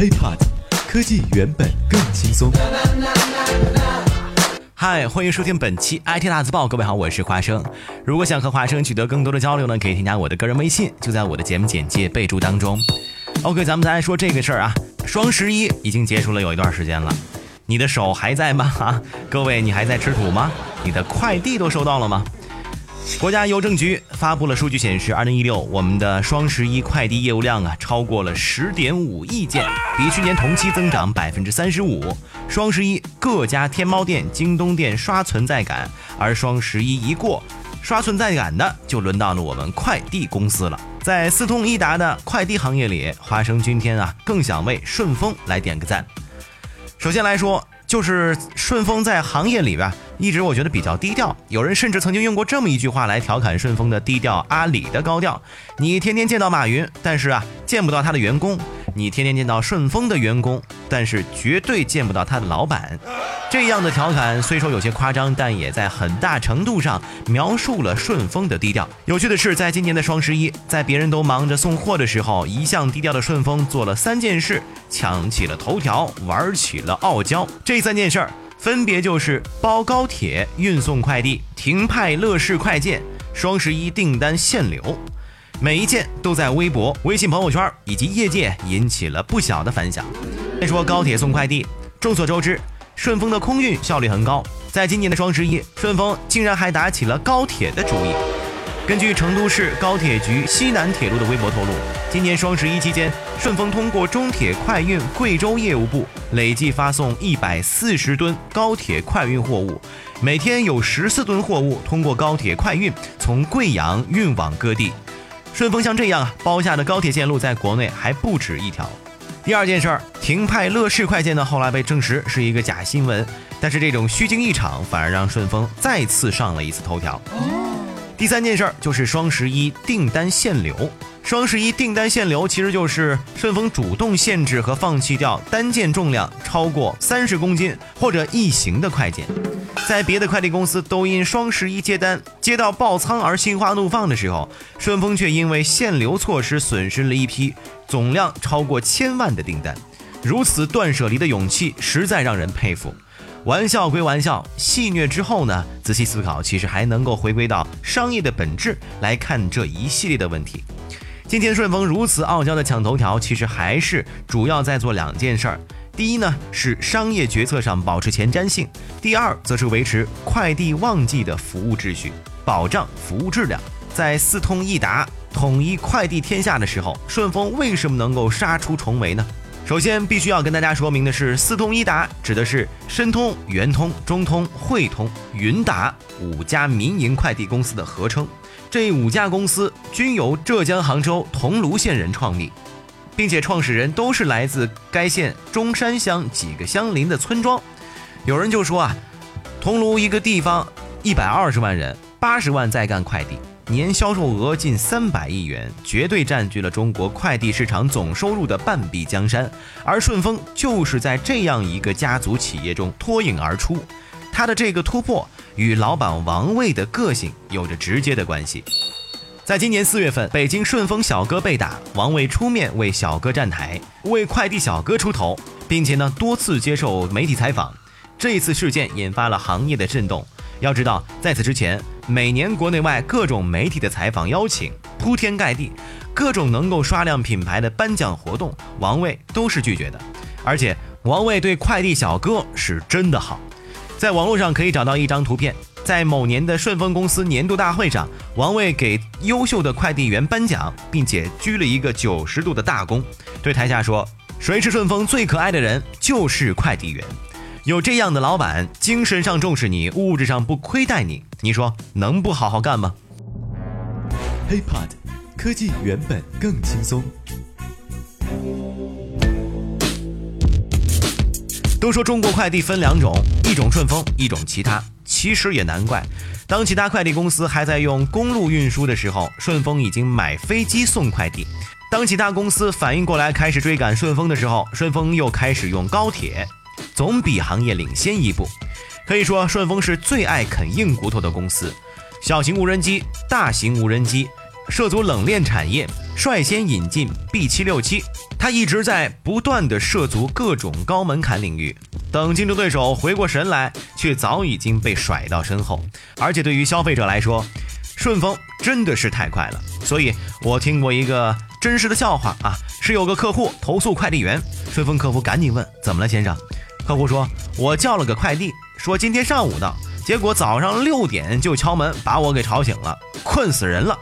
HiPod，科技原本更轻松。嗨，欢迎收听本期 IT 大字报。各位好，我是华生。如果想和华生取得更多的交流呢，可以添加我的个人微信，就在我的节目简介备注当中。OK，咱们再来说这个事儿啊。双十一已经结束了有一段时间了，你的手还在吗？啊，各位，你还在吃土吗？你的快递都收到了吗？国家邮政局发布了数据显示，二零一六我们的双十一快递业务量啊超过了十点五亿件，比去年同期增长百分之三十五。双十一各家天猫店、京东店刷存在感，而双十一一过，刷存在感的就轮到了我们快递公司了。在四通一达的快递行业里，华生今天啊更想为顺丰来点个赞。首先来说，就是顺丰在行业里边。一直我觉得比较低调，有人甚至曾经用过这么一句话来调侃顺丰的低调，阿里的高调。你天天见到马云，但是啊见不到他的员工；你天天见到顺丰的员工，但是绝对见不到他的老板。这样的调侃虽说有些夸张，但也在很大程度上描述了顺丰的低调。有趣的是，在今年的双十一，在别人都忙着送货的时候，一向低调的顺丰做了三件事，抢起了头条，玩起了傲娇。这三件事儿。分别就是包高铁、运送快递、停派乐视快件，双十一订单限流，每一件都在微博、微信朋友圈以及业界引起了不小的反响。再说高铁送快递，众所周知，顺丰的空运效率很高，在今年的双十一，顺丰竟然还打起了高铁的主意。根据成都市高铁局西南铁路的微博透露，今年双十一期间，顺丰通过中铁快运贵州业务部累计发送一百四十吨高铁快运货物，每天有十四吨货物通过高铁快运从贵阳运往各地。顺丰像这样啊包下的高铁线路在国内还不止一条。第二件事儿，停派乐视快件呢，后来被证实是一个假新闻，但是这种虚惊一场，反而让顺丰再次上了一次头条。第三件事儿就是双十一订单限流。双十一订单限流其实就是顺丰主动限制和放弃掉单件重量超过三十公斤或者一型的快件。在别的快递公司都因双十一接单接到爆仓而心花怒放的时候，顺丰却因为限流措施损失了一批总量超过千万的订单。如此断舍离的勇气，实在让人佩服。玩笑归玩笑，戏谑之后呢？仔细思考，其实还能够回归到商业的本质来看这一系列的问题。今天顺丰如此傲娇的抢头条，其实还是主要在做两件事儿。第一呢，是商业决策上保持前瞻性；第二，则是维持快递旺季的服务秩序，保障服务质量。在四通一达、统一快递天下的时候，顺丰为什么能够杀出重围呢？首先，必须要跟大家说明的是，四通一达指的是申通、圆通、中通、汇通、云达五家民营快递公司的合称。这五家公司均由浙江杭州桐庐县人创立，并且创始人都是来自该县中山乡几个相邻的村庄。有人就说啊，桐庐一个地方一百二十万人，八十万在干快递。年销售额近三百亿元，绝对占据了中国快递市场总收入的半壁江山。而顺丰就是在这样一个家族企业中脱颖而出，他的这个突破与老板王卫的个性有着直接的关系。在今年四月份，北京顺丰小哥被打，王卫出面为小哥站台，为快递小哥出头，并且呢多次接受媒体采访。这次事件引发了行业的震动。要知道，在此之前，每年国内外各种媒体的采访邀请铺天盖地，各种能够刷量品牌的颁奖活动，王卫都是拒绝的。而且，王卫对快递小哥是真的好。在网络上可以找到一张图片，在某年的顺丰公司年度大会上，王卫给优秀的快递员颁奖，并且鞠了一个九十度的大躬，对台下说：“谁是顺丰最可爱的人，就是快递员。”有这样的老板，精神上重视你，物质上不亏待你，你说能不好好干吗？HiPod，科技原本更轻松。都说中国快递分两种，一种顺丰，一种其他。其实也难怪，当其他快递公司还在用公路运输的时候，顺丰已经买飞机送快递；当其他公司反应过来开始追赶顺丰的时候，顺丰又开始用高铁。总比行业领先一步，可以说顺丰是最爱啃硬骨头的公司。小型无人机、大型无人机、涉足冷链产业，率先引进 B 七六七，它一直在不断的涉足各种高门槛领域。等竞争对手回过神来，却早已经被甩到身后。而且对于消费者来说，顺丰真的是太快了。所以我听过一个真实的笑话啊，是有个客户投诉快递员，顺丰客服赶紧问怎么了，先生？客户说，我叫了个快递，说今天上午到，结果早上六点就敲门，把我给吵醒了，困死人了。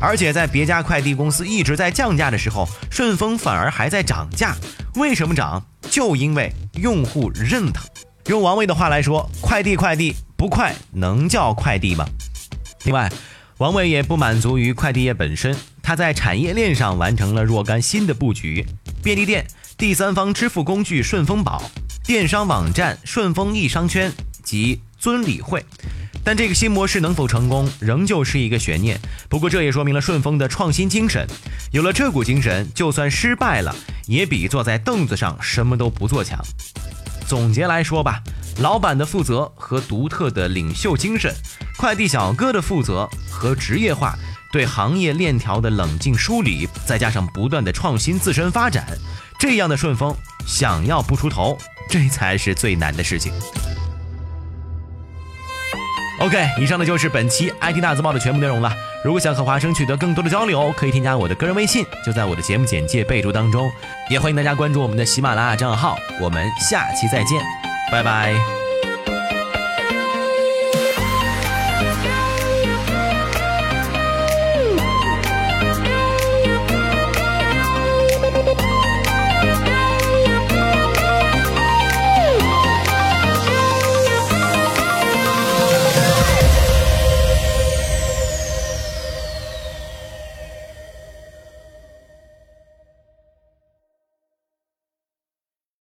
而且在别家快递公司一直在降价的时候，顺丰反而还在涨价。为什么涨？就因为用户认同。用王卫的话来说，快递快递不快能叫快递吗？另外，王卫也不满足于快递业本身，他在产业链上完成了若干新的布局：便利店、第三方支付工具顺丰宝、电商网站顺丰易商圈及尊理会。但这个新模式能否成功，仍旧是一个悬念。不过这也说明了顺丰的创新精神。有了这股精神，就算失败了，也比坐在凳子上什么都不做强。总结来说吧，老板的负责和独特的领袖精神，快递小哥的负责和职业化，对行业链条的冷静梳理，再加上不断的创新自身发展，这样的顺丰想要不出头，这才是最难的事情。OK，以上呢就是本期 IT 大字报的全部内容了。如果想和华生取得更多的交流，可以添加我的个人微信，就在我的节目简介备注当中。也欢迎大家关注我们的喜马拉雅账号。我们下期再见，拜拜。